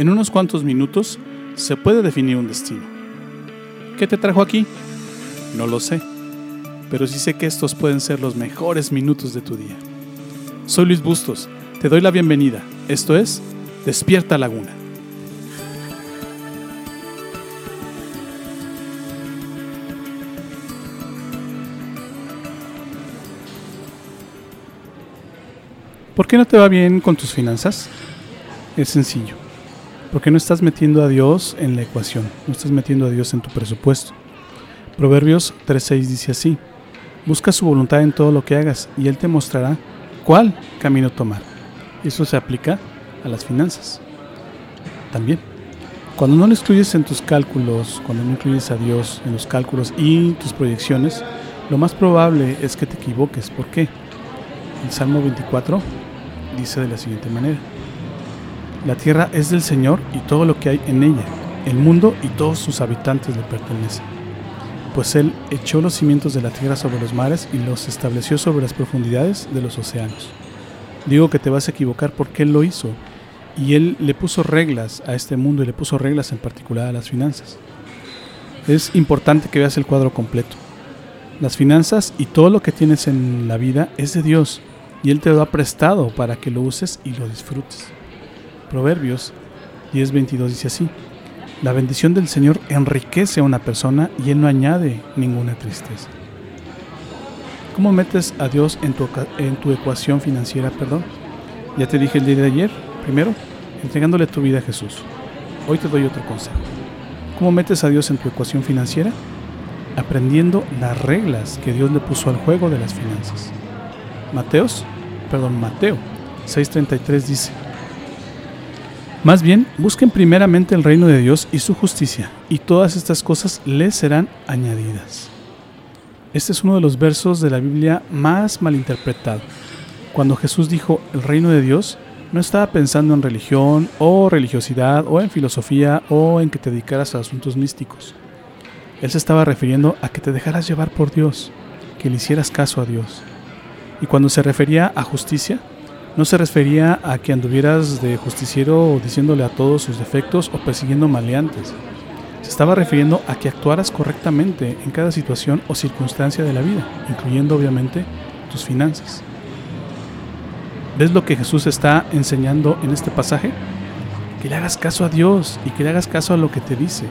En unos cuantos minutos se puede definir un destino. ¿Qué te trajo aquí? No lo sé, pero sí sé que estos pueden ser los mejores minutos de tu día. Soy Luis Bustos, te doy la bienvenida. Esto es Despierta Laguna. ¿Por qué no te va bien con tus finanzas? Es sencillo. Porque no estás metiendo a Dios en la ecuación, no estás metiendo a Dios en tu presupuesto. Proverbios 3.6 dice así, busca su voluntad en todo lo que hagas y Él te mostrará cuál camino tomar. Eso se aplica a las finanzas. También, cuando no lo excluyes en tus cálculos, cuando no incluyes a Dios en los cálculos y tus proyecciones, lo más probable es que te equivoques. ¿Por qué? El Salmo 24 dice de la siguiente manera. La tierra es del Señor y todo lo que hay en ella. El mundo y todos sus habitantes le pertenecen. Pues Él echó los cimientos de la tierra sobre los mares y los estableció sobre las profundidades de los océanos. Digo que te vas a equivocar porque Él lo hizo y Él le puso reglas a este mundo y le puso reglas en particular a las finanzas. Es importante que veas el cuadro completo. Las finanzas y todo lo que tienes en la vida es de Dios y Él te lo ha prestado para que lo uses y lo disfrutes. Proverbios 10:22 dice así, la bendición del Señor enriquece a una persona y Él no añade ninguna tristeza. ¿Cómo metes a Dios en tu, en tu ecuación financiera? Perdón. Ya te dije el día de ayer. Primero, entregándole tu vida a Jesús. Hoy te doy otro consejo. ¿Cómo metes a Dios en tu ecuación financiera? Aprendiendo las reglas que Dios le puso al juego de las finanzas. Mateos, perdón, Mateo 6:33 dice, más bien, busquen primeramente el reino de Dios y su justicia, y todas estas cosas les serán añadidas. Este es uno de los versos de la Biblia más malinterpretado. Cuando Jesús dijo el reino de Dios, no estaba pensando en religión o religiosidad o en filosofía o en que te dedicaras a asuntos místicos. Él se estaba refiriendo a que te dejaras llevar por Dios, que le hicieras caso a Dios. Y cuando se refería a justicia, no se refería a que anduvieras de justiciero diciéndole a todos sus defectos o persiguiendo maleantes. Se estaba refiriendo a que actuaras correctamente en cada situación o circunstancia de la vida, incluyendo obviamente tus finanzas. ¿Ves lo que Jesús está enseñando en este pasaje? Que le hagas caso a Dios y que le hagas caso a lo que te dice.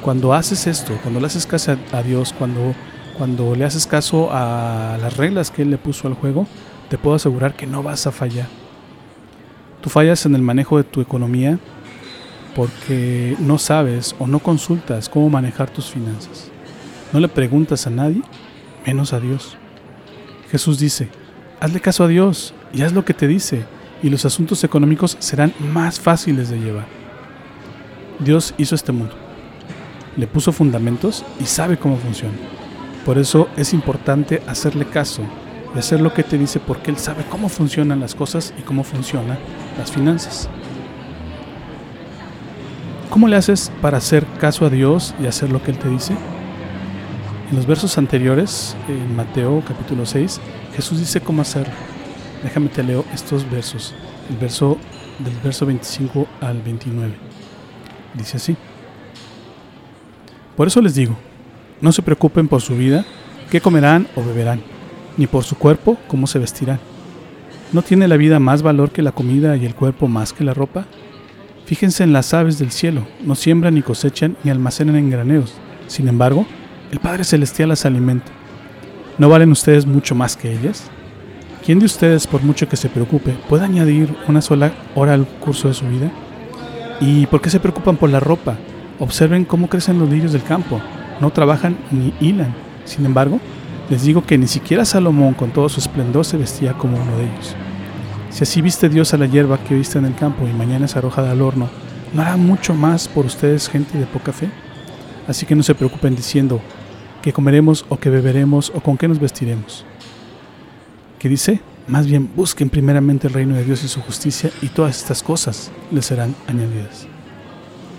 Cuando haces esto, cuando le haces caso a Dios, cuando, cuando le haces caso a las reglas que Él le puso al juego, te puedo asegurar que no vas a fallar. Tú fallas en el manejo de tu economía porque no sabes o no consultas cómo manejar tus finanzas. No le preguntas a nadie, menos a Dios. Jesús dice, hazle caso a Dios y haz lo que te dice y los asuntos económicos serán más fáciles de llevar. Dios hizo este mundo, le puso fundamentos y sabe cómo funciona. Por eso es importante hacerle caso y hacer lo que te dice porque Él sabe cómo funcionan las cosas y cómo funcionan las finanzas. ¿Cómo le haces para hacer caso a Dios y hacer lo que Él te dice? En los versos anteriores, en Mateo capítulo 6, Jesús dice cómo hacerlo. Déjame te leo estos versos, el verso del verso 25 al 29. Dice así. Por eso les digo, no se preocupen por su vida, qué comerán o beberán ni por su cuerpo cómo se vestirán. ¿No tiene la vida más valor que la comida y el cuerpo más que la ropa? Fíjense en las aves del cielo, no siembran ni cosechan ni almacenan en graneros. Sin embargo, el Padre Celestial las alimenta. ¿No valen ustedes mucho más que ellas? ¿Quién de ustedes, por mucho que se preocupe, puede añadir una sola hora al curso de su vida? ¿Y por qué se preocupan por la ropa? Observen cómo crecen los lirios del campo. No trabajan ni hilan. Sin embargo, les digo que ni siquiera Salomón con todo su esplendor se vestía como uno de ellos. Si así viste Dios a la hierba que viste en el campo y mañana es arrojada al horno, ¿no hará mucho más por ustedes gente de poca fe? Así que no se preocupen diciendo que comeremos o que beberemos o con qué nos vestiremos. ¿Qué dice? Más bien busquen primeramente el reino de Dios y su justicia y todas estas cosas les serán añadidas.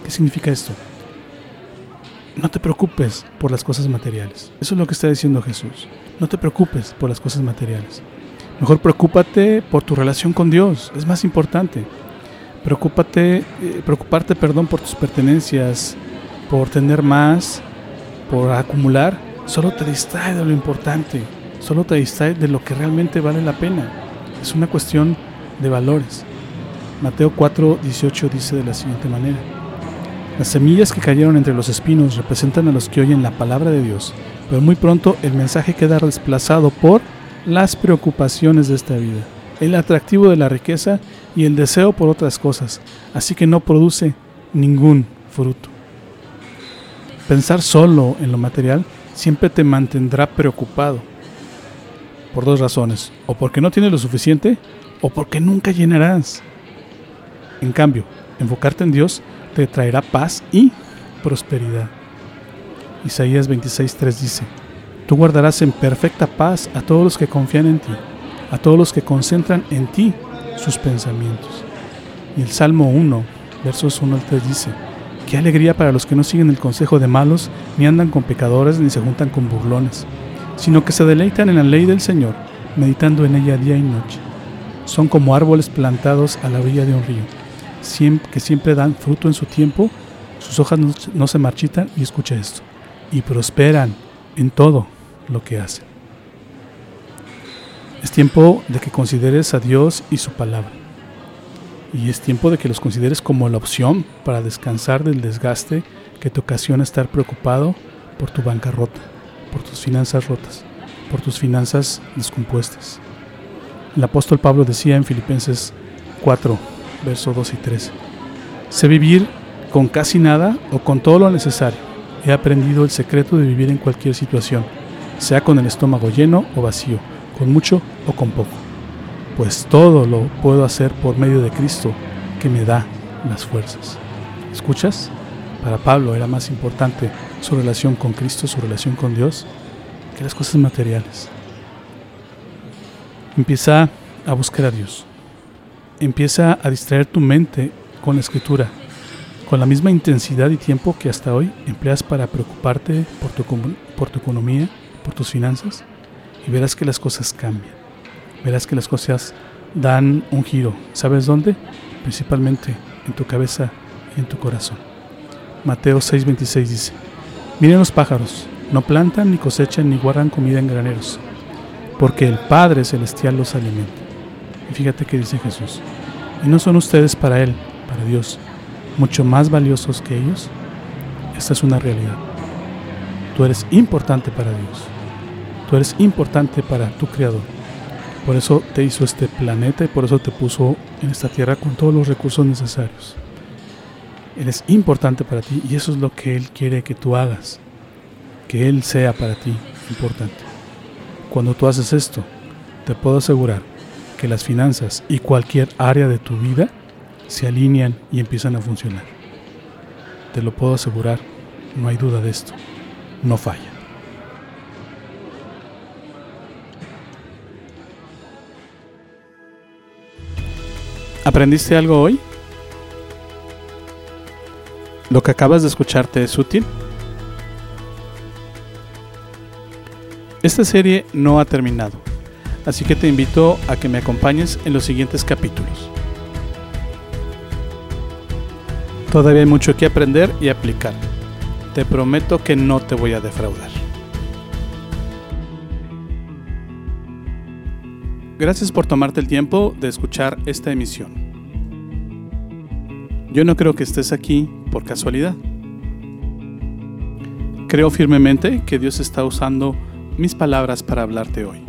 ¿Qué significa esto? No te preocupes por las cosas materiales. Eso es lo que está diciendo Jesús. No te preocupes por las cosas materiales. Mejor preocúpate por tu relación con Dios. Es más importante. Preocúpate, eh, preocuparte perdón, por tus pertenencias, por tener más, por acumular, solo te distrae de lo importante, solo te distrae de lo que realmente vale la pena. Es una cuestión de valores. Mateo 4, 18 dice de la siguiente manera. Las semillas que cayeron entre los espinos representan a los que oyen la palabra de Dios, pero muy pronto el mensaje queda desplazado por las preocupaciones de esta vida, el atractivo de la riqueza y el deseo por otras cosas, así que no produce ningún fruto. Pensar solo en lo material siempre te mantendrá preocupado, por dos razones, o porque no tienes lo suficiente, o porque nunca llenarás. En cambio, enfocarte en Dios te traerá paz y prosperidad. Isaías 26:3 dice, Tú guardarás en perfecta paz a todos los que confían en ti, a todos los que concentran en ti sus pensamientos. Y el Salmo 1, versos 1 al 3 dice, Qué alegría para los que no siguen el consejo de malos, ni andan con pecadores, ni se juntan con burlones, sino que se deleitan en la ley del Señor, meditando en ella día y noche. Son como árboles plantados a la orilla de un río, que siempre dan fruto en su tiempo, sus hojas no se marchitan, y escucha esto, y prosperan en todo lo que hacen. Es tiempo de que consideres a Dios y su palabra. Y es tiempo de que los consideres como la opción para descansar del desgaste que te ocasiona estar preocupado por tu bancarrota, por tus finanzas rotas, por tus finanzas descompuestas. El apóstol Pablo decía en Filipenses 4, versos 2 y 13, sé vivir con casi nada o con todo lo necesario. He aprendido el secreto de vivir en cualquier situación, sea con el estómago lleno o vacío, con mucho o con poco. Pues todo lo puedo hacer por medio de Cristo que me da las fuerzas. ¿Escuchas? Para Pablo era más importante su relación con Cristo, su relación con Dios, que las cosas materiales. Empieza a buscar a Dios. Empieza a distraer tu mente con la escritura, con la misma intensidad y tiempo que hasta hoy empleas para preocuparte por tu, economía, por tus finanzas, y verás que las cosas cambian. Verás que las cosas dan un giro. ¿Sabes dónde? Principalmente en tu cabeza y en tu corazón. Mateo 6:26 dice, miren los pájaros, no plantan, ni cosechan, ni guardan comida en graneros, porque el Padre Celestial los alimenta. Y fíjate que dice Jesús, y no son ustedes para Él, para Dios, mucho más valiosos que ellos. Esta es una realidad. Tú eres importante para Dios. Tú eres importante para tu Creador. Por eso te hizo este planeta y por eso te puso en esta tierra con todos los recursos necesarios. Él es importante para ti y eso es lo que Él quiere que tú hagas. Que Él sea para ti importante. Cuando tú haces esto, te puedo asegurar que las finanzas y cualquier área de tu vida se alinean y empiezan a funcionar. Te lo puedo asegurar, no hay duda de esto. No falla. ¿Aprendiste algo hoy? ¿Lo que acabas de escucharte es útil? Esta serie no ha terminado, así que te invito a que me acompañes en los siguientes capítulos. Todavía hay mucho que aprender y aplicar. Te prometo que no te voy a defraudar. Gracias por tomarte el tiempo de escuchar esta emisión. Yo no creo que estés aquí por casualidad. Creo firmemente que Dios está usando mis palabras para hablarte hoy.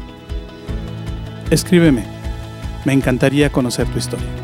Escríbeme. Me encantaría conocer tu historia.